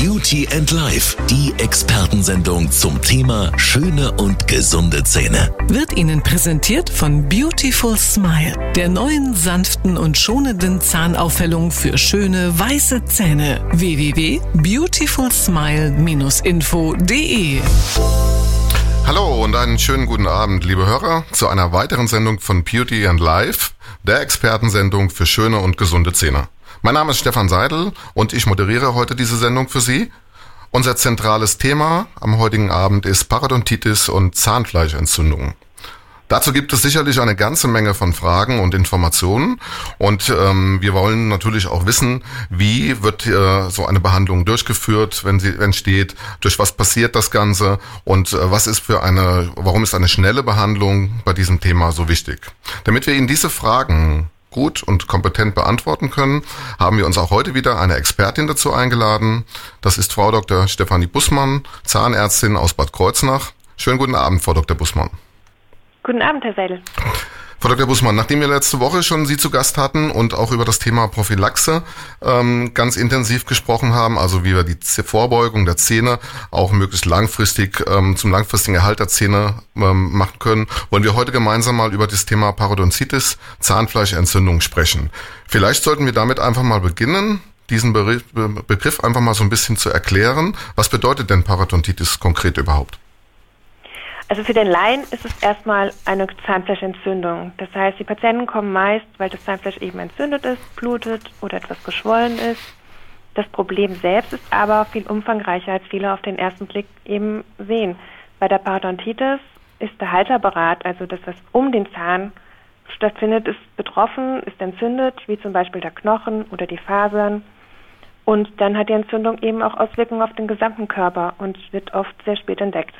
Beauty and Life, die Expertensendung zum Thema schöne und gesunde Zähne. Wird Ihnen präsentiert von Beautiful Smile, der neuen sanften und schonenden Zahnaufhellung für schöne weiße Zähne. www.beautifulsmile-info.de Hallo und einen schönen guten Abend, liebe Hörer, zu einer weiteren Sendung von Beauty and Life, der Expertensendung für schöne und gesunde Zähne. Mein Name ist Stefan Seidel und ich moderiere heute diese Sendung für Sie. Unser zentrales Thema am heutigen Abend ist Parodontitis und Zahnfleischentzündungen. Dazu gibt es sicherlich eine ganze Menge von Fragen und Informationen und ähm, wir wollen natürlich auch wissen, wie wird äh, so eine Behandlung durchgeführt, wenn sie entsteht, durch was passiert das Ganze und äh, was ist für eine, warum ist eine schnelle Behandlung bei diesem Thema so wichtig? Damit wir Ihnen diese Fragen gut und kompetent beantworten können, haben wir uns auch heute wieder eine Expertin dazu eingeladen. Das ist Frau Dr. Stefanie Bussmann, Zahnärztin aus Bad Kreuznach. Schönen guten Abend, Frau Dr. Bussmann. Guten Abend, Herr Seidel. Frau Dr. Bussmann, nachdem wir letzte Woche schon Sie zu Gast hatten und auch über das Thema Prophylaxe ähm, ganz intensiv gesprochen haben, also wie wir die Vorbeugung der Zähne auch möglichst langfristig ähm, zum langfristigen Erhalt der Zähne ähm, machen können, wollen wir heute gemeinsam mal über das Thema Parodontitis, Zahnfleischentzündung sprechen. Vielleicht sollten wir damit einfach mal beginnen, diesen Be Begriff einfach mal so ein bisschen zu erklären. Was bedeutet denn Parodontitis konkret überhaupt? Also für den Laien ist es erstmal eine Zahnfleischentzündung. Das heißt, die Patienten kommen meist, weil das Zahnfleisch eben entzündet ist, blutet oder etwas geschwollen ist. Das Problem selbst ist aber viel umfangreicher, als viele auf den ersten Blick eben sehen. Bei der Parodontitis ist der Halterberat, also das, was um den Zahn stattfindet, ist betroffen, ist entzündet, wie zum Beispiel der Knochen oder die Fasern. Und dann hat die Entzündung eben auch Auswirkungen auf den gesamten Körper und wird oft sehr spät entdeckt.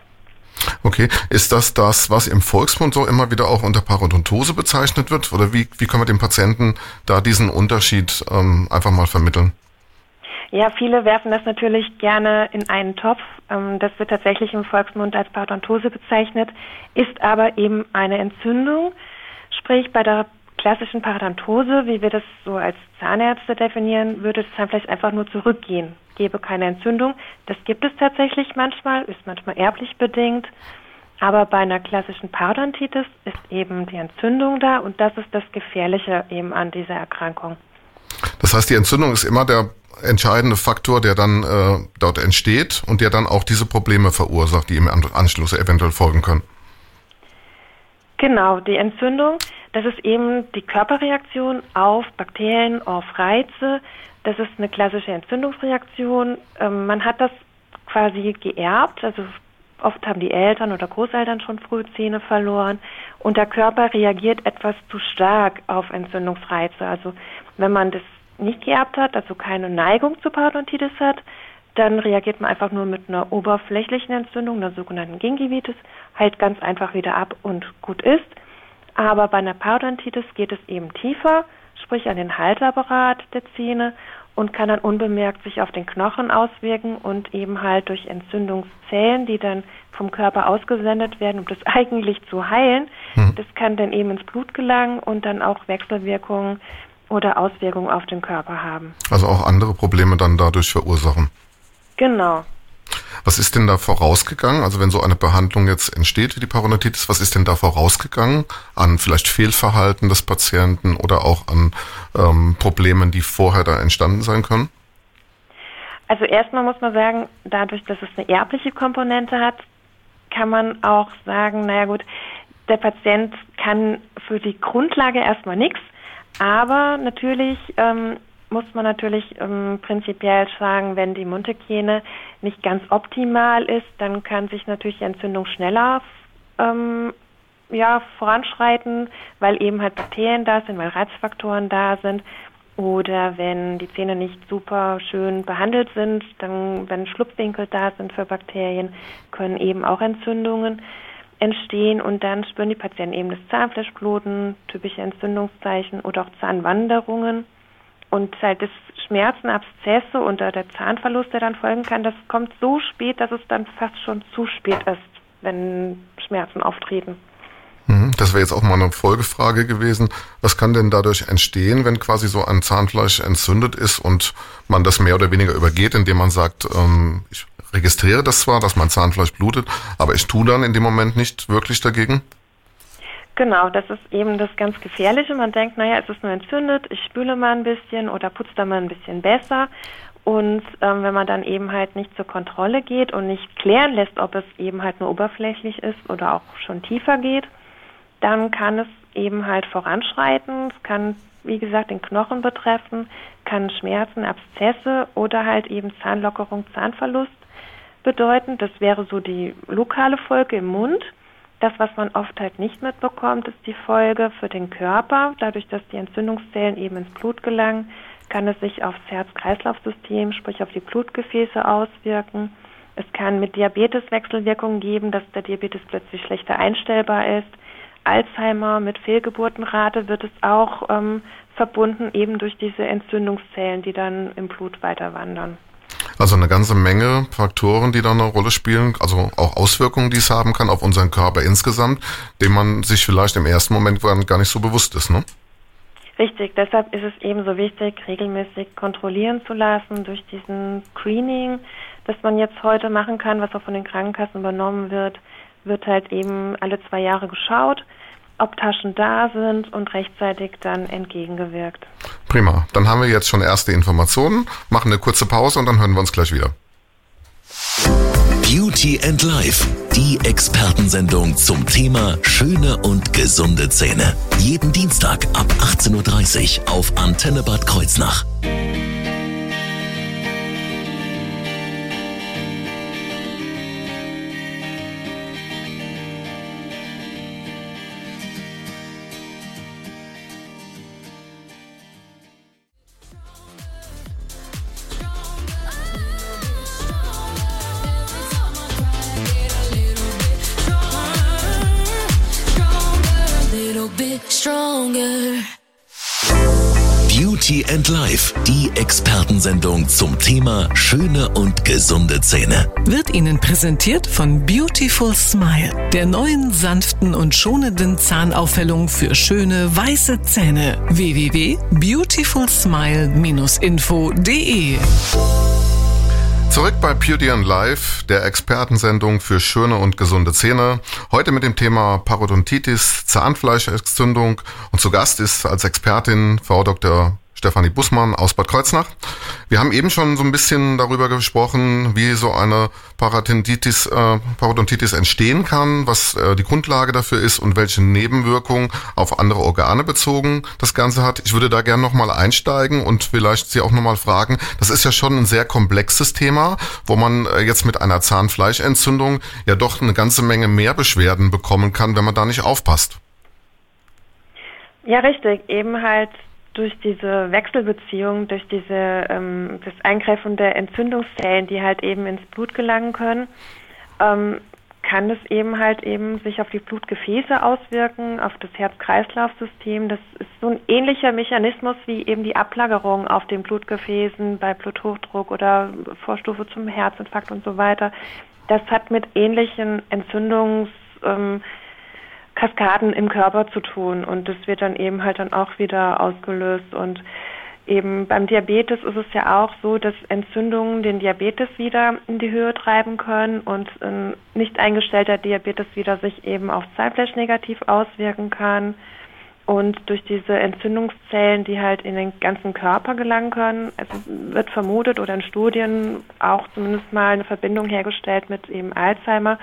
Okay, ist das das, was im Volksmund so immer wieder auch unter Parodontose bezeichnet wird? Oder wie, wie können wir dem Patienten da diesen Unterschied ähm, einfach mal vermitteln? Ja, viele werfen das natürlich gerne in einen Topf. Ähm, das wird tatsächlich im Volksmund als Parodontose bezeichnet, ist aber eben eine Entzündung. Sprich, bei der klassischen Parodontose, wie wir das so als Zahnärzte definieren, würde das Zahnfleisch einfach nur zurückgehen gebe keine Entzündung. Das gibt es tatsächlich manchmal, ist manchmal erblich bedingt. Aber bei einer klassischen Parodontitis ist eben die Entzündung da und das ist das Gefährliche eben an dieser Erkrankung. Das heißt, die Entzündung ist immer der entscheidende Faktor, der dann äh, dort entsteht und der dann auch diese Probleme verursacht, die im Anschluss eventuell folgen können. Genau, die Entzündung, das ist eben die Körperreaktion auf Bakterien, auf Reize, das ist eine klassische Entzündungsreaktion. Ähm, man hat das quasi geerbt, also oft haben die Eltern oder Großeltern schon früh Zähne verloren und der Körper reagiert etwas zu stark auf Entzündungsreize. Also wenn man das nicht geerbt hat, also keine Neigung zu Parodontitis hat, dann reagiert man einfach nur mit einer oberflächlichen Entzündung, einer sogenannten Gingivitis, heilt ganz einfach wieder ab und gut ist. Aber bei einer Parodontitis geht es eben tiefer, sprich an den Halterapparat der Zähne und kann dann unbemerkt sich auf den Knochen auswirken und eben halt durch Entzündungszellen, die dann vom Körper ausgesendet werden, um das eigentlich zu heilen. Hm. Das kann dann eben ins Blut gelangen und dann auch Wechselwirkungen oder Auswirkungen auf den Körper haben. Also auch andere Probleme dann dadurch verursachen. Genau. Was ist denn da vorausgegangen? Also wenn so eine Behandlung jetzt entsteht wie die Parodontitis, was ist denn da vorausgegangen an vielleicht Fehlverhalten des Patienten oder auch an ähm, Problemen, die vorher da entstanden sein können? Also erstmal muss man sagen, dadurch, dass es eine erbliche Komponente hat, kann man auch sagen, naja gut, der Patient kann für die Grundlage erstmal nichts, aber natürlich ähm, muss man natürlich ähm, prinzipiell sagen, wenn die Mundhygiene nicht ganz optimal ist, dann kann sich natürlich Entzündung schneller ähm, ja, voranschreiten, weil eben halt Bakterien da sind, weil Reizfaktoren da sind. Oder wenn die Zähne nicht super schön behandelt sind, dann, wenn Schlupfwinkel da sind für Bakterien, können eben auch Entzündungen entstehen und dann spüren die Patienten eben das Zahnfleischbluten, typische Entzündungszeichen oder auch Zahnwanderungen. Und halt das Schmerzen, Abszesse und der Zahnverlust, der dann folgen kann, das kommt so spät, dass es dann fast schon zu spät ist, wenn Schmerzen auftreten. Mhm, das wäre jetzt auch mal eine Folgefrage gewesen. Was kann denn dadurch entstehen, wenn quasi so ein Zahnfleisch entzündet ist und man das mehr oder weniger übergeht, indem man sagt, ähm, ich registriere das zwar, dass mein Zahnfleisch blutet, aber ich tue dann in dem Moment nicht wirklich dagegen? Genau, das ist eben das ganz Gefährliche. Man denkt, naja, es ist nur entzündet, ich spüle mal ein bisschen oder putze da mal ein bisschen besser. Und ähm, wenn man dann eben halt nicht zur Kontrolle geht und nicht klären lässt, ob es eben halt nur oberflächlich ist oder auch schon tiefer geht, dann kann es eben halt voranschreiten. Es kann, wie gesagt, den Knochen betreffen, kann Schmerzen, Abszesse oder halt eben Zahnlockerung, Zahnverlust bedeuten. Das wäre so die lokale Folge im Mund. Das, was man oft halt nicht mitbekommt, ist die Folge für den Körper. Dadurch, dass die Entzündungszellen eben ins Blut gelangen, kann es sich aufs Herz-Kreislauf-System, sprich auf die Blutgefäße auswirken. Es kann mit Diabetes Wechselwirkungen geben, dass der Diabetes plötzlich schlechter einstellbar ist. Alzheimer mit Fehlgeburtenrate wird es auch ähm, verbunden, eben durch diese Entzündungszellen, die dann im Blut weiter wandern. Also eine ganze Menge Faktoren, die da eine Rolle spielen, also auch Auswirkungen, die es haben kann auf unseren Körper insgesamt, dem man sich vielleicht im ersten Moment gar nicht so bewusst ist, ne? Richtig, deshalb ist es eben so wichtig, regelmäßig kontrollieren zu lassen durch diesen Screening, das man jetzt heute machen kann, was auch von den Krankenkassen übernommen wird, wird halt eben alle zwei Jahre geschaut, ob Taschen da sind und rechtzeitig dann entgegengewirkt. Prima, dann haben wir jetzt schon erste Informationen, machen eine kurze Pause und dann hören wir uns gleich wieder. Beauty and Life, die Expertensendung zum Thema schöne und gesunde Zähne. Jeden Dienstag ab 18.30 Uhr auf Antenne Bad Kreuznach. Beauty and Life, die Expertensendung zum Thema schöne und gesunde Zähne. Wird Ihnen präsentiert von Beautiful Smile, der neuen sanften und schonenden Zahnaufhellung für schöne weiße Zähne. www.beautifulsmile-info.de Zurück bei and Life, der Expertensendung für schöne und gesunde Zähne. Heute mit dem Thema Parodontitis, Zahnfleischentzündung und zu Gast ist als Expertin Frau Dr. Stefanie Bussmann aus Bad Kreuznach. Wir haben eben schon so ein bisschen darüber gesprochen, wie so eine Parodontitis, äh, Parodontitis entstehen kann, was äh, die Grundlage dafür ist und welche Nebenwirkungen auf andere Organe bezogen das Ganze hat. Ich würde da gerne nochmal einsteigen und vielleicht Sie auch nochmal fragen. Das ist ja schon ein sehr komplexes Thema, wo man äh, jetzt mit einer Zahnfleischentzündung ja doch eine ganze Menge mehr Beschwerden bekommen kann, wenn man da nicht aufpasst. Ja, richtig. Eben halt durch diese Wechselbeziehung, durch diese ähm, das Eingreifen der Entzündungszellen, die halt eben ins Blut gelangen können, ähm, kann es eben halt eben sich auf die Blutgefäße auswirken, auf das Herz-Kreislauf-System. Das ist so ein ähnlicher Mechanismus wie eben die Ablagerung auf den Blutgefäßen bei Bluthochdruck oder Vorstufe zum Herzinfarkt und so weiter. Das hat mit ähnlichen Entzündungs ähm, Kaskaden im Körper zu tun. Und das wird dann eben halt dann auch wieder ausgelöst. Und eben beim Diabetes ist es ja auch so, dass Entzündungen den Diabetes wieder in die Höhe treiben können und ein nicht eingestellter Diabetes wieder sich eben auf Zahnfleisch negativ auswirken kann. Und durch diese Entzündungszellen, die halt in den ganzen Körper gelangen können, es wird vermutet oder in Studien auch zumindest mal eine Verbindung hergestellt mit eben Alzheimer.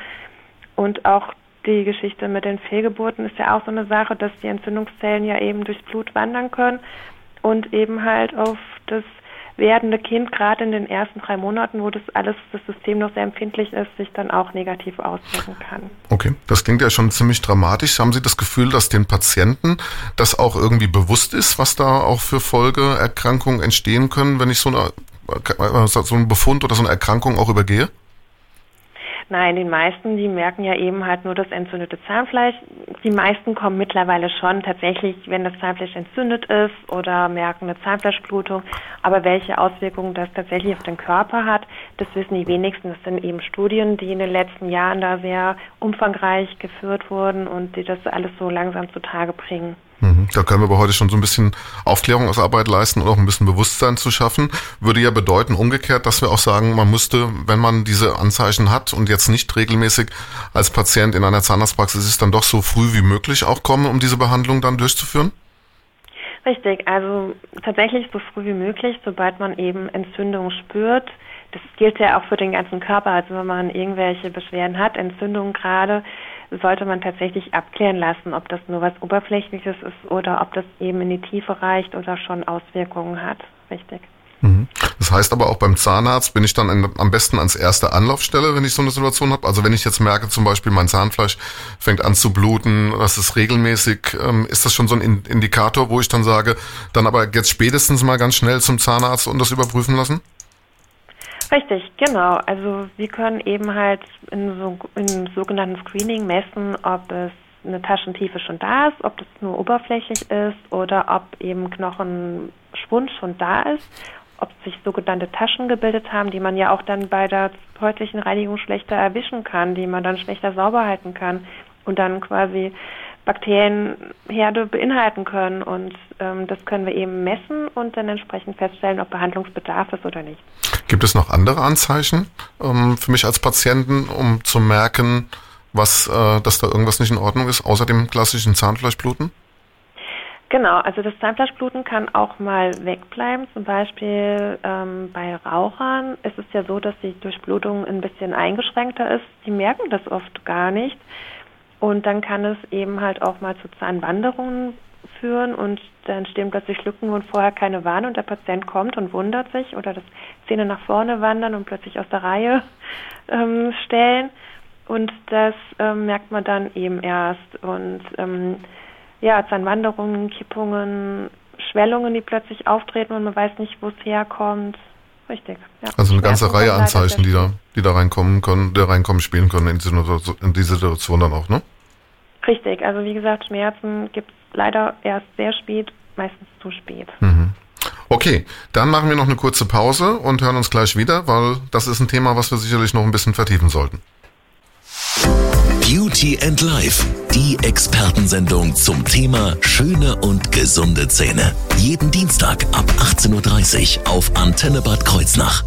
Und auch die Geschichte mit den Fehlgeburten ist ja auch so eine Sache, dass die Entzündungszellen ja eben durchs Blut wandern können und eben halt auf das werdende Kind gerade in den ersten drei Monaten, wo das alles, das System noch sehr empfindlich ist, sich dann auch negativ auswirken kann. Okay, das klingt ja schon ziemlich dramatisch. Haben Sie das Gefühl, dass den Patienten das auch irgendwie bewusst ist, was da auch für Folgeerkrankungen entstehen können, wenn ich so, eine, so einen Befund oder so eine Erkrankung auch übergehe? Nein, den meisten, die merken ja eben halt nur das entzündete Zahnfleisch. Die meisten kommen mittlerweile schon tatsächlich, wenn das Zahnfleisch entzündet ist oder merken eine Zahnfleischblutung. Aber welche Auswirkungen das tatsächlich auf den Körper hat, das wissen die wenigsten. Das sind eben Studien, die in den letzten Jahren da sehr umfangreich geführt wurden und die das alles so langsam zutage bringen. Mhm. Da können wir aber heute schon so ein bisschen Aufklärungsarbeit leisten und auch ein bisschen Bewusstsein zu schaffen. Würde ja bedeuten, umgekehrt, dass wir auch sagen, man müsste, wenn man diese Anzeichen hat und jetzt nicht regelmäßig als Patient in einer Zahnarztpraxis ist, dann doch so früh wie möglich auch kommen, um diese Behandlung dann durchzuführen? Richtig, also tatsächlich so früh wie möglich, sobald man eben Entzündung spürt. Das gilt ja auch für den ganzen Körper. Also wenn man irgendwelche Beschwerden hat, Entzündungen gerade, sollte man tatsächlich abklären lassen, ob das nur was Oberflächliches ist oder ob das eben in die Tiefe reicht oder schon Auswirkungen hat. Richtig. Mhm. Das heißt aber auch beim Zahnarzt bin ich dann am besten ans erste Anlaufstelle, wenn ich so eine Situation habe. Also wenn ich jetzt merke, zum Beispiel mein Zahnfleisch fängt an zu bluten, das ist regelmäßig, ähm, ist das schon so ein Indikator, wo ich dann sage, dann aber jetzt spätestens mal ganz schnell zum Zahnarzt und das überprüfen lassen? Richtig, genau. Also wir können eben halt in so im sogenannten Screening messen, ob es eine Taschentiefe schon da ist, ob das nur oberflächlich ist oder ob eben Knochenschwund schon da ist, ob sich sogenannte Taschen gebildet haben, die man ja auch dann bei der häuslichen Reinigung schlechter erwischen kann, die man dann schlechter sauber halten kann und dann quasi Bakterienherde beinhalten können. Und ähm, das können wir eben messen und dann entsprechend feststellen, ob Behandlungsbedarf ist oder nicht. Gibt es noch andere Anzeichen ähm, für mich als Patienten, um zu merken, was, äh, dass da irgendwas nicht in Ordnung ist, außer dem klassischen Zahnfleischbluten? Genau, also das Zahnfleischbluten kann auch mal wegbleiben. Zum Beispiel ähm, bei Rauchern ist es ja so, dass die Durchblutung ein bisschen eingeschränkter ist. Die merken das oft gar nicht. Und dann kann es eben halt auch mal zu Zahnwanderungen führen und dann stehen plötzlich Lücken, wo vorher keine waren und der Patient kommt und wundert sich oder das Zähne nach vorne wandern und plötzlich aus der Reihe ähm, stellen. Und das ähm, merkt man dann eben erst. Und ähm, ja, Zahnwanderungen, Kippungen, Schwellungen, die plötzlich auftreten und man weiß nicht, wo es herkommt. Richtig. Ja. Also eine ganze Reihe an Zeichen, die da, die da reinkommen können, die reinkommen, spielen können in diese, in diese Situation dann auch, ne? Richtig, also wie gesagt, Schmerzen gibt es leider erst sehr spät, meistens zu spät. Mhm. Okay, dann machen wir noch eine kurze Pause und hören uns gleich wieder, weil das ist ein Thema, was wir sicherlich noch ein bisschen vertiefen sollten. Beauty and Life, die Expertensendung zum Thema schöne und gesunde Zähne. Jeden Dienstag ab 18.30 Uhr auf Antenne Bad Kreuznach.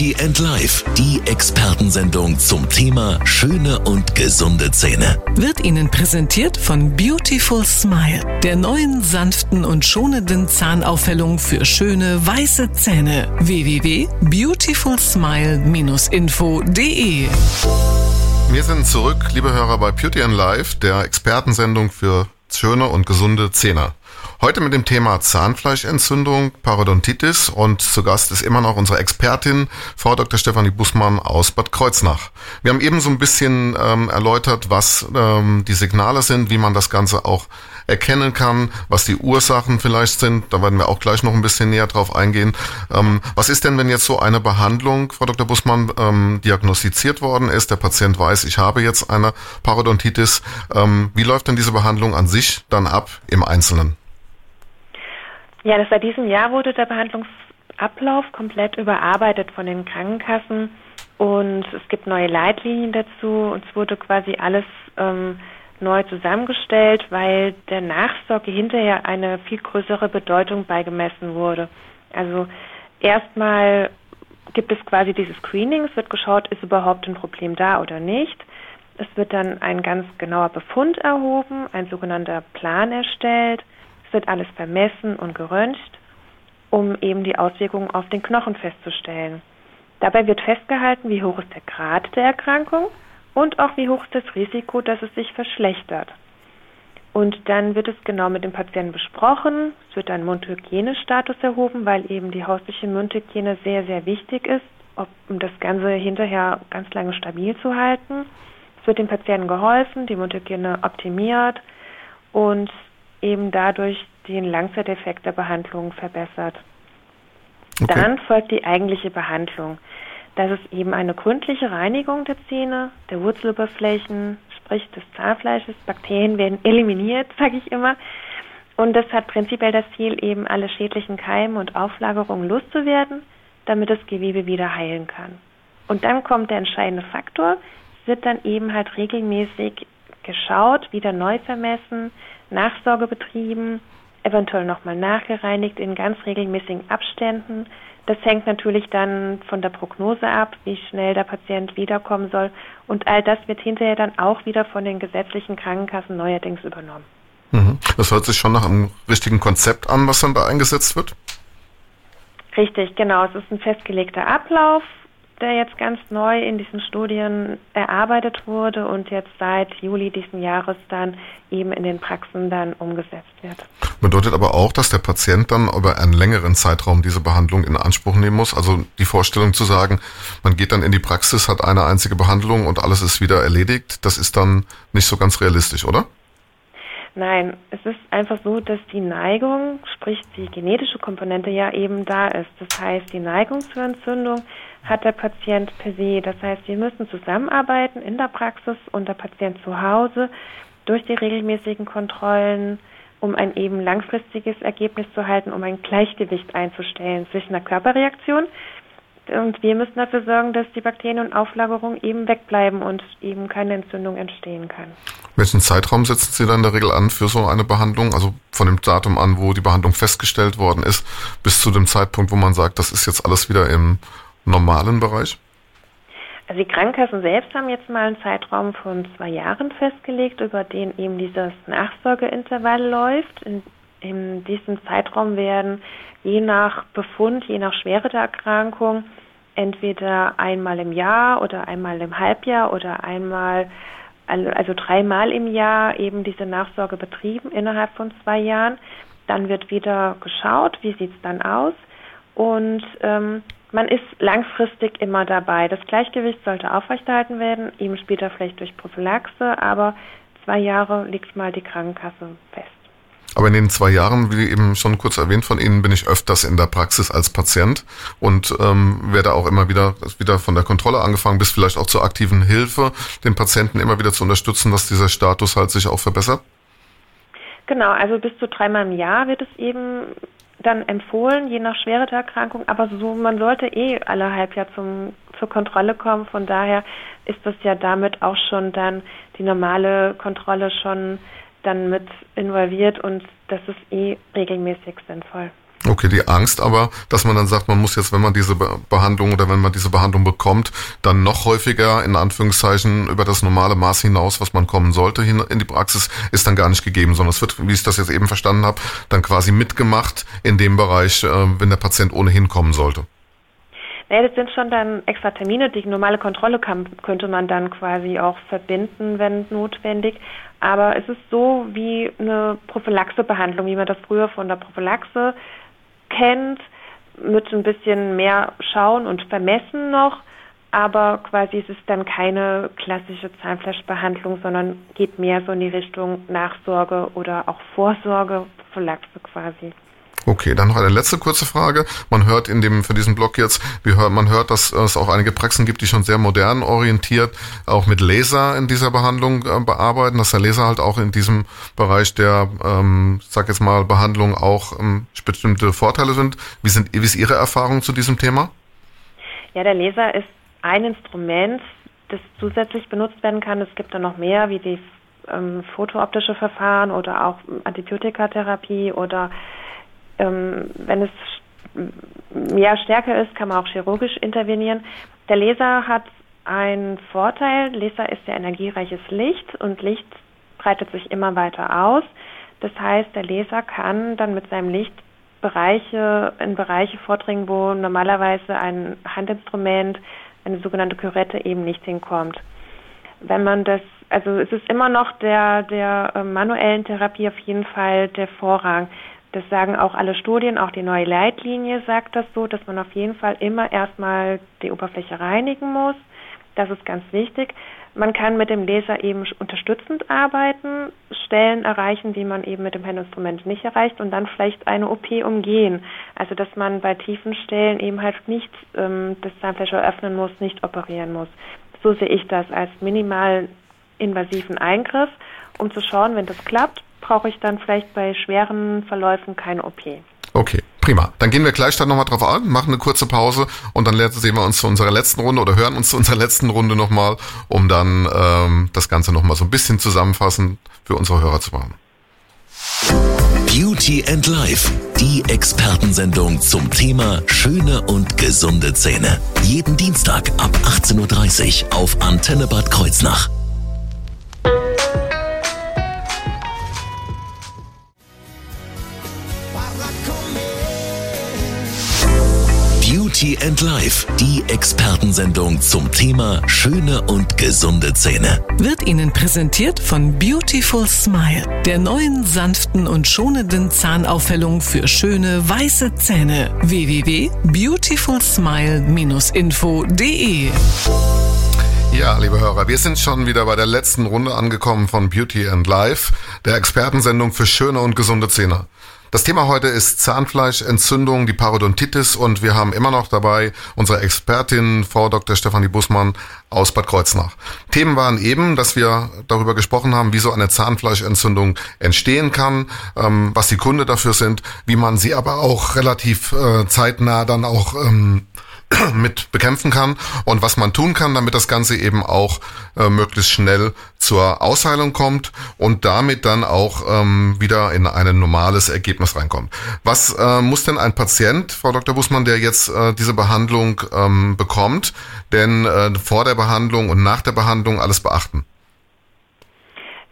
Beauty and Life, die Expertensendung zum Thema schöne und gesunde Zähne. Wird Ihnen präsentiert von Beautiful Smile, der neuen sanften und schonenden Zahnaufhellung für schöne weiße Zähne. www.beautifulsmile-info.de Wir sind zurück, liebe Hörer, bei Beauty and Life, der Expertensendung für schöne und gesunde Zähne. Heute mit dem Thema Zahnfleischentzündung, Parodontitis und zu Gast ist immer noch unsere Expertin, Frau Dr. Stefanie Bussmann aus Bad Kreuznach. Wir haben eben so ein bisschen ähm, erläutert, was ähm, die Signale sind, wie man das Ganze auch erkennen kann, was die Ursachen vielleicht sind. Da werden wir auch gleich noch ein bisschen näher drauf eingehen. Ähm, was ist denn, wenn jetzt so eine Behandlung, Frau Dr. Bussmann, ähm, diagnostiziert worden ist? Der Patient weiß, ich habe jetzt eine Parodontitis. Ähm, wie läuft denn diese Behandlung an sich dann ab im Einzelnen? Ja, das seit diesem Jahr wurde der Behandlungsablauf komplett überarbeitet von den Krankenkassen und es gibt neue Leitlinien dazu und es wurde quasi alles ähm, neu zusammengestellt, weil der Nachsorge hinterher eine viel größere Bedeutung beigemessen wurde. Also erstmal gibt es quasi dieses Screening, es wird geschaut, ist überhaupt ein Problem da oder nicht. Es wird dann ein ganz genauer Befund erhoben, ein sogenannter Plan erstellt wird alles vermessen und geröntgt, um eben die Auswirkungen auf den Knochen festzustellen. Dabei wird festgehalten, wie hoch ist der Grad der Erkrankung und auch wie hoch ist das Risiko, dass es sich verschlechtert. Und dann wird es genau mit dem Patienten besprochen. Es wird ein Mundhygienestatus erhoben, weil eben die hausliche Mundhygiene sehr, sehr wichtig ist, um das Ganze hinterher ganz lange stabil zu halten. Es wird dem Patienten geholfen, die Mundhygiene optimiert und eben dadurch den Langzeiteffekt der Behandlung verbessert. Okay. Dann folgt die eigentliche Behandlung. Das ist eben eine gründliche Reinigung der Zähne, der Wurzeloberflächen, sprich des Zahnfleisches. Bakterien werden eliminiert, sage ich immer. Und das hat prinzipiell das Ziel, eben alle schädlichen Keime und Auflagerungen loszuwerden, damit das Gewebe wieder heilen kann. Und dann kommt der entscheidende Faktor, es wird dann eben halt regelmäßig geschaut, wieder neu vermessen, Nachsorge betrieben, eventuell nochmal nachgereinigt in ganz regelmäßigen Abständen. Das hängt natürlich dann von der Prognose ab, wie schnell der Patient wiederkommen soll. Und all das wird hinterher dann auch wieder von den gesetzlichen Krankenkassen neuerdings übernommen. Mhm. Das hört sich schon nach einem richtigen Konzept an, was dann da eingesetzt wird. Richtig, genau. Es ist ein festgelegter Ablauf der jetzt ganz neu in diesen Studien erarbeitet wurde und jetzt seit Juli diesen Jahres dann eben in den Praxen dann umgesetzt wird. Bedeutet aber auch, dass der Patient dann über einen längeren Zeitraum diese Behandlung in Anspruch nehmen muss. Also die Vorstellung zu sagen, man geht dann in die Praxis, hat eine einzige Behandlung und alles ist wieder erledigt, das ist dann nicht so ganz realistisch, oder? Nein, es ist einfach so, dass die Neigung, sprich die genetische Komponente ja eben da ist. Das heißt, die Neigung zur Entzündung hat der Patient per se. Das heißt, wir müssen zusammenarbeiten in der Praxis und der Patient zu Hause durch die regelmäßigen Kontrollen, um ein eben langfristiges Ergebnis zu halten, um ein Gleichgewicht einzustellen zwischen der Körperreaktion. Und wir müssen dafür sorgen, dass die Bakterien und Auflagerungen eben wegbleiben und eben keine Entzündung entstehen kann. Welchen Zeitraum setzen Sie dann in der Regel an für so eine Behandlung? Also von dem Datum an, wo die Behandlung festgestellt worden ist, bis zu dem Zeitpunkt, wo man sagt, das ist jetzt alles wieder im normalen Bereich? Also die Krankenkassen selbst haben jetzt mal einen Zeitraum von zwei Jahren festgelegt, über den eben dieses Nachsorgeintervall läuft. In, in diesem Zeitraum werden je nach Befund, je nach Schwere der Erkrankung, entweder einmal im Jahr oder einmal im Halbjahr oder einmal, also dreimal im Jahr eben diese Nachsorge betrieben innerhalb von zwei Jahren. Dann wird wieder geschaut, wie sieht es dann aus. Und ähm, man ist langfristig immer dabei. Das Gleichgewicht sollte aufrechterhalten werden, eben später vielleicht durch Prophylaxe, aber zwei Jahre liegt mal die Krankenkasse fest. Aber in den zwei Jahren, wie eben schon kurz erwähnt von Ihnen, bin ich öfters in der Praxis als Patient und ähm, werde auch immer wieder, wieder von der Kontrolle angefangen, bis vielleicht auch zur aktiven Hilfe, den Patienten immer wieder zu unterstützen, dass dieser Status halt sich auch verbessert? Genau, also bis zu dreimal im Jahr wird es eben dann empfohlen, je nach Schwere der Erkrankung, aber so, man sollte eh alle Halbjahr zum, zur Kontrolle kommen. Von daher ist das ja damit auch schon dann die normale Kontrolle schon dann mit involviert und das ist eh regelmäßig sinnvoll. Okay, die Angst aber, dass man dann sagt, man muss jetzt, wenn man diese Behandlung oder wenn man diese Behandlung bekommt, dann noch häufiger in Anführungszeichen über das normale Maß hinaus, was man kommen sollte, hin in die Praxis, ist dann gar nicht gegeben, sondern es wird, wie ich das jetzt eben verstanden habe, dann quasi mitgemacht in dem Bereich, äh, wenn der Patient ohnehin kommen sollte. Ja, das sind schon dann extra Termine. Die normale Kontrolle kann, könnte man dann quasi auch verbinden, wenn notwendig. Aber es ist so wie eine Prophylaxebehandlung, wie man das früher von der Prophylaxe kennt, mit ein bisschen mehr Schauen und Vermessen noch. Aber quasi ist es dann keine klassische Zahnfleischbehandlung, sondern geht mehr so in die Richtung Nachsorge oder auch Vorsorge, Prophylaxe quasi. Okay, dann noch eine letzte kurze Frage. Man hört in dem, für diesen Blog jetzt, wie hört, man hört, dass es auch einige Praxen gibt, die schon sehr modern orientiert, auch mit Laser in dieser Behandlung äh, bearbeiten, dass der Laser halt auch in diesem Bereich der, ähm, sag jetzt mal, Behandlung auch ähm, bestimmte Vorteile sind. Wie sind, wie ist Ihre Erfahrung zu diesem Thema? Ja, der Laser ist ein Instrument, das zusätzlich benutzt werden kann. Es gibt da noch mehr, wie die ähm, fotooptische Verfahren oder auch Antibiotikatherapie oder ähm, wenn es mehr stärker ist, kann man auch chirurgisch intervenieren. Der Laser hat einen Vorteil. Laser ist ja energiereiches Licht und Licht breitet sich immer weiter aus. Das heißt, der Laser kann dann mit seinem Licht Bereiche, in Bereiche vordringen, wo normalerweise ein Handinstrument, eine sogenannte Kürette eben nicht hinkommt. Wenn man das, also es ist immer noch der, der äh, manuellen Therapie auf jeden Fall der Vorrang. Das sagen auch alle Studien, auch die neue Leitlinie sagt das so, dass man auf jeden Fall immer erstmal die Oberfläche reinigen muss. Das ist ganz wichtig. Man kann mit dem Laser eben unterstützend arbeiten, Stellen erreichen, die man eben mit dem Handinstrument nicht erreicht und dann vielleicht eine OP umgehen. Also dass man bei tiefen Stellen eben halt nicht ähm, das Zahnfleisch eröffnen muss, nicht operieren muss. So sehe ich das als minimal invasiven Eingriff, um zu schauen, wenn das klappt, brauche ich dann vielleicht bei schweren Verläufen keine OP. Okay, prima. Dann gehen wir gleich dann nochmal drauf an, machen eine kurze Pause und dann sehen wir uns zu unserer letzten Runde oder hören uns zu unserer letzten Runde nochmal, um dann ähm, das Ganze nochmal so ein bisschen zusammenfassend für unsere Hörer zu machen. Beauty and Life, die Expertensendung zum Thema schöne und gesunde Zähne. Jeden Dienstag ab 18.30 Uhr auf Antenne Bad Kreuznach. Beauty and Life, die Expertensendung zum Thema schöne und gesunde Zähne. Wird Ihnen präsentiert von Beautiful Smile, der neuen sanften und schonenden Zahnaufhellung für schöne weiße Zähne. www.beautifulsmile-info.de ja, liebe Hörer, wir sind schon wieder bei der letzten Runde angekommen von Beauty and Life, der Expertensendung für schöne und gesunde Zähne. Das Thema heute ist Zahnfleischentzündung, die Parodontitis und wir haben immer noch dabei unsere Expertin, Frau Dr. Stefanie Bussmann aus Bad Kreuznach. Themen waren eben, dass wir darüber gesprochen haben, wie so eine Zahnfleischentzündung entstehen kann, ähm, was die Gründe dafür sind, wie man sie aber auch relativ äh, zeitnah dann auch ähm, mit bekämpfen kann und was man tun kann, damit das Ganze eben auch äh, möglichst schnell zur Ausheilung kommt und damit dann auch ähm, wieder in ein normales Ergebnis reinkommt. Was äh, muss denn ein Patient, Frau Dr. Bußmann, der jetzt äh, diese Behandlung ähm, bekommt, denn äh, vor der Behandlung und nach der Behandlung alles beachten?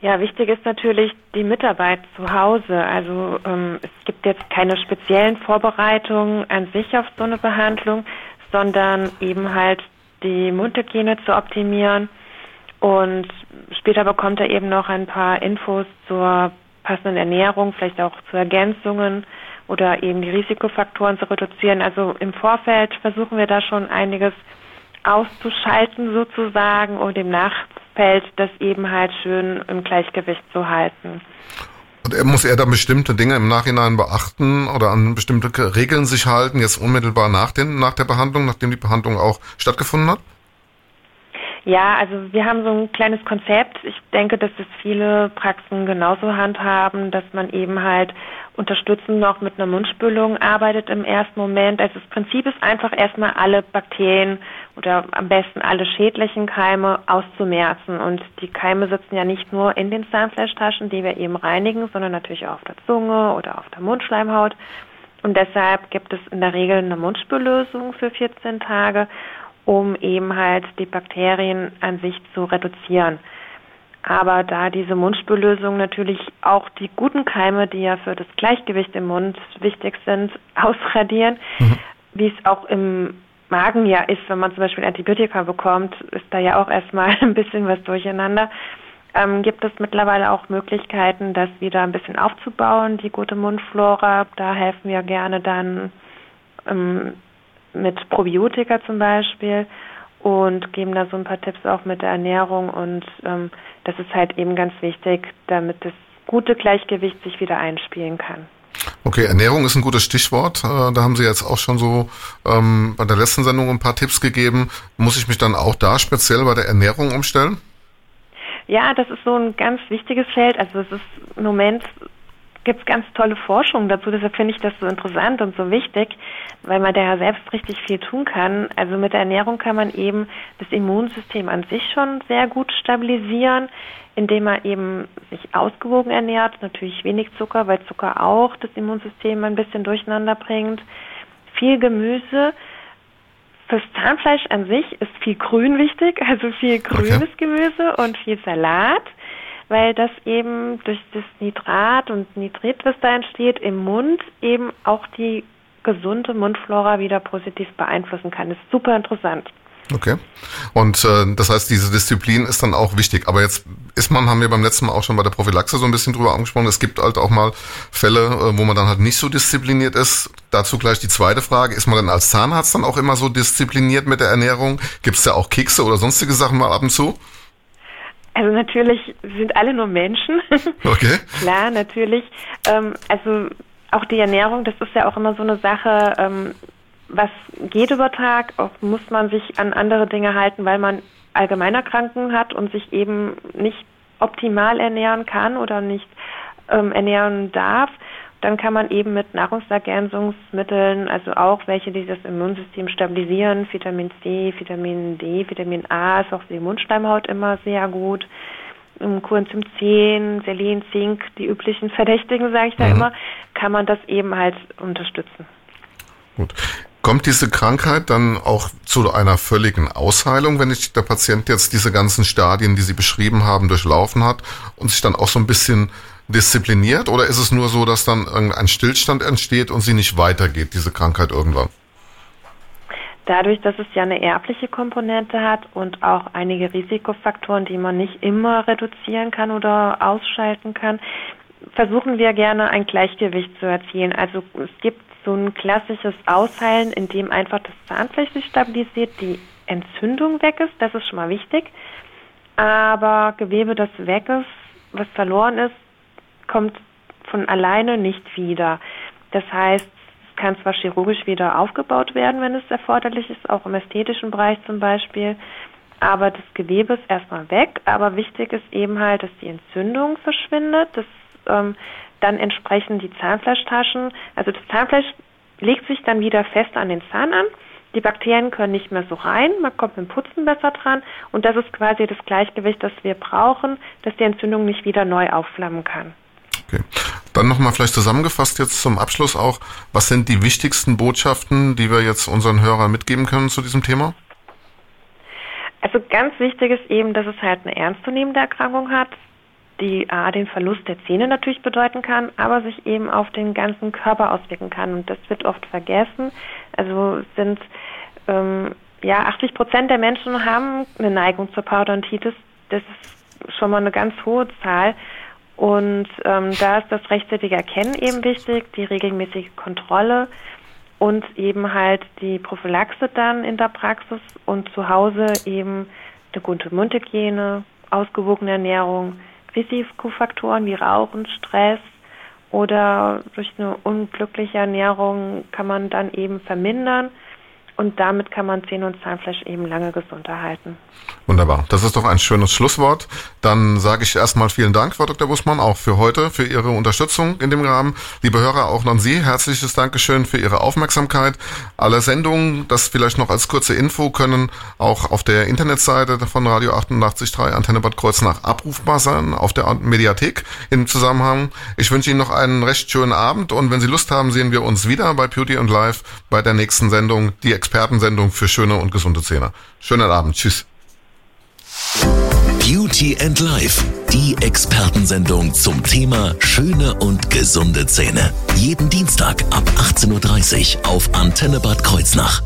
Ja, wichtig ist natürlich die Mitarbeit zu Hause. Also ähm, es gibt jetzt keine speziellen Vorbereitungen an sich auf so eine Behandlung, sondern eben halt die Mundhygiene zu optimieren. Und später bekommt er eben noch ein paar Infos zur passenden Ernährung, vielleicht auch zu Ergänzungen oder eben die Risikofaktoren zu reduzieren. Also im Vorfeld versuchen wir da schon einiges auszuschalten sozusagen und im Nachfeld das eben halt schön im Gleichgewicht zu halten. Und muss er da bestimmte Dinge im Nachhinein beachten oder an bestimmte Regeln sich halten, jetzt unmittelbar nach, den, nach der Behandlung, nachdem die Behandlung auch stattgefunden hat? Ja, also wir haben so ein kleines Konzept. Ich denke, dass das viele Praxen genauso handhaben, dass man eben halt unterstützend noch mit einer Mundspülung arbeitet im ersten Moment. Also das Prinzip ist einfach erstmal alle Bakterien oder am besten alle schädlichen Keime auszumerzen. Und die Keime sitzen ja nicht nur in den Zahnfleischtaschen, die wir eben reinigen, sondern natürlich auch auf der Zunge oder auf der Mundschleimhaut. Und deshalb gibt es in der Regel eine Mundspüllösung für 14 Tage um eben halt die Bakterien an sich zu reduzieren. Aber da diese Mundspüllösungen natürlich auch die guten Keime, die ja für das Gleichgewicht im Mund wichtig sind, ausradieren, mhm. wie es auch im Magen ja ist, wenn man zum Beispiel Antibiotika bekommt, ist da ja auch erstmal ein bisschen was durcheinander. Ähm, gibt es mittlerweile auch Möglichkeiten, das wieder ein bisschen aufzubauen, die gute Mundflora. Da helfen wir gerne dann ähm, mit Probiotika zum Beispiel und geben da so ein paar Tipps auch mit der Ernährung und ähm, das ist halt eben ganz wichtig, damit das gute Gleichgewicht sich wieder einspielen kann. Okay, Ernährung ist ein gutes Stichwort. Äh, da haben Sie jetzt auch schon so ähm, bei der letzten Sendung ein paar Tipps gegeben. Muss ich mich dann auch da speziell bei der Ernährung umstellen? Ja, das ist so ein ganz wichtiges Feld. Also es ist im Moment gibt es ganz tolle Forschung dazu. Deshalb finde ich das so interessant und so wichtig, weil man da ja selbst richtig viel tun kann. Also mit der Ernährung kann man eben das Immunsystem an sich schon sehr gut stabilisieren, indem man eben sich ausgewogen ernährt. Natürlich wenig Zucker, weil Zucker auch das Immunsystem ein bisschen durcheinander bringt. Viel Gemüse. Fürs Zahnfleisch an sich ist viel Grün wichtig, also viel grünes okay. Gemüse und viel Salat weil das eben durch das Nitrat und Nitrit, was da entsteht, im Mund eben auch die gesunde Mundflora wieder positiv beeinflussen kann. Das ist super interessant. Okay. Und äh, das heißt, diese Disziplin ist dann auch wichtig. Aber jetzt ist man, haben wir beim letzten Mal auch schon bei der Prophylaxe so ein bisschen drüber angesprochen, es gibt halt auch mal Fälle, äh, wo man dann halt nicht so diszipliniert ist. Dazu gleich die zweite Frage. Ist man dann als Zahnarzt dann auch immer so diszipliniert mit der Ernährung? Gibt es da auch Kekse oder sonstige Sachen mal ab und zu? Also natürlich sind alle nur Menschen. Okay. Klar, natürlich. Ähm, also auch die Ernährung, das ist ja auch immer so eine Sache, ähm, was geht über Tag, auch muss man sich an andere Dinge halten, weil man Allgemeinerkranken hat und sich eben nicht optimal ernähren kann oder nicht ähm, ernähren darf, dann kann man eben mit Nahrungsergänzungsmitteln, also auch welche, die das Immunsystem stabilisieren, Vitamin C, Vitamin D, Vitamin A ist auch für die Mundschleimhaut immer sehr gut. Coenzym 10, Selen, Zink, die üblichen Verdächtigen, sage ich da mhm. immer, kann man das eben halt unterstützen. Gut. Kommt diese Krankheit dann auch zu einer völligen Ausheilung, wenn der Patient jetzt diese ganzen Stadien, die Sie beschrieben haben, durchlaufen hat und sich dann auch so ein bisschen diszipliniert? Oder ist es nur so, dass dann ein Stillstand entsteht und sie nicht weitergeht, diese Krankheit irgendwann? Dadurch, dass es ja eine erbliche Komponente hat und auch einige Risikofaktoren, die man nicht immer reduzieren kann oder ausschalten kann, versuchen wir gerne ein Gleichgewicht zu erzielen. Also es gibt so ein klassisches Ausheilen, in dem einfach das Zahnfleisch sich stabilisiert, die Entzündung weg ist, das ist schon mal wichtig. Aber Gewebe, das weg ist, was verloren ist, kommt von alleine nicht wieder. Das heißt, es kann zwar chirurgisch wieder aufgebaut werden, wenn es erforderlich ist, auch im ästhetischen Bereich zum Beispiel, aber das Gewebe ist erstmal weg. Aber wichtig ist eben halt, dass die Entzündung verschwindet, dass ähm, dann entsprechend die Zahnfleischtaschen, also das Zahnfleisch legt sich dann wieder fest an den Zahn an. Die Bakterien können nicht mehr so rein, man kommt mit dem Putzen besser dran und das ist quasi das Gleichgewicht, das wir brauchen, dass die Entzündung nicht wieder neu aufflammen kann. Okay. Dann nochmal vielleicht zusammengefasst jetzt zum Abschluss auch, was sind die wichtigsten Botschaften, die wir jetzt unseren Hörern mitgeben können zu diesem Thema? Also ganz wichtig ist eben, dass es halt eine ernstzunehmende Erkrankung hat, die A, den Verlust der Zähne natürlich bedeuten kann, aber sich eben auf den ganzen Körper auswirken kann. Und das wird oft vergessen. Also sind ähm, ja 80 Prozent der Menschen haben eine Neigung zur Parodontitis. Das ist schon mal eine ganz hohe Zahl. Und ähm, da ist das rechtzeitige Erkennen eben wichtig, die regelmäßige Kontrolle und eben halt die Prophylaxe dann in der Praxis und zu Hause eben eine gute Mundhygiene, ausgewogene Ernährung, Risikofaktoren wie Rauchen, Stress oder durch eine unglückliche Ernährung kann man dann eben vermindern und damit kann man Zähne und Zahnfleisch eben lange gesund erhalten. Wunderbar. Das ist doch ein schönes Schlusswort. Dann sage ich erstmal vielen Dank, Frau Dr. Bussmann, auch für heute, für Ihre Unterstützung in dem Rahmen. Liebe Hörer, auch an Sie herzliches Dankeschön für Ihre Aufmerksamkeit. Alle Sendungen, das vielleicht noch als kurze Info, können auch auf der Internetseite von Radio 88.3 Antenne Bad Kreuznach abrufbar sein, auf der Mediathek im Zusammenhang. Ich wünsche Ihnen noch einen recht schönen Abend und wenn Sie Lust haben, sehen wir uns wieder bei Beauty and Life bei der nächsten Sendung, die Expertensendung für schöne und gesunde Zähne. Schönen Abend. Tschüss. Beauty and Life, die Expertensendung zum Thema schöne und gesunde Zähne. Jeden Dienstag ab 18.30 Uhr auf Antenne Bad Kreuznach.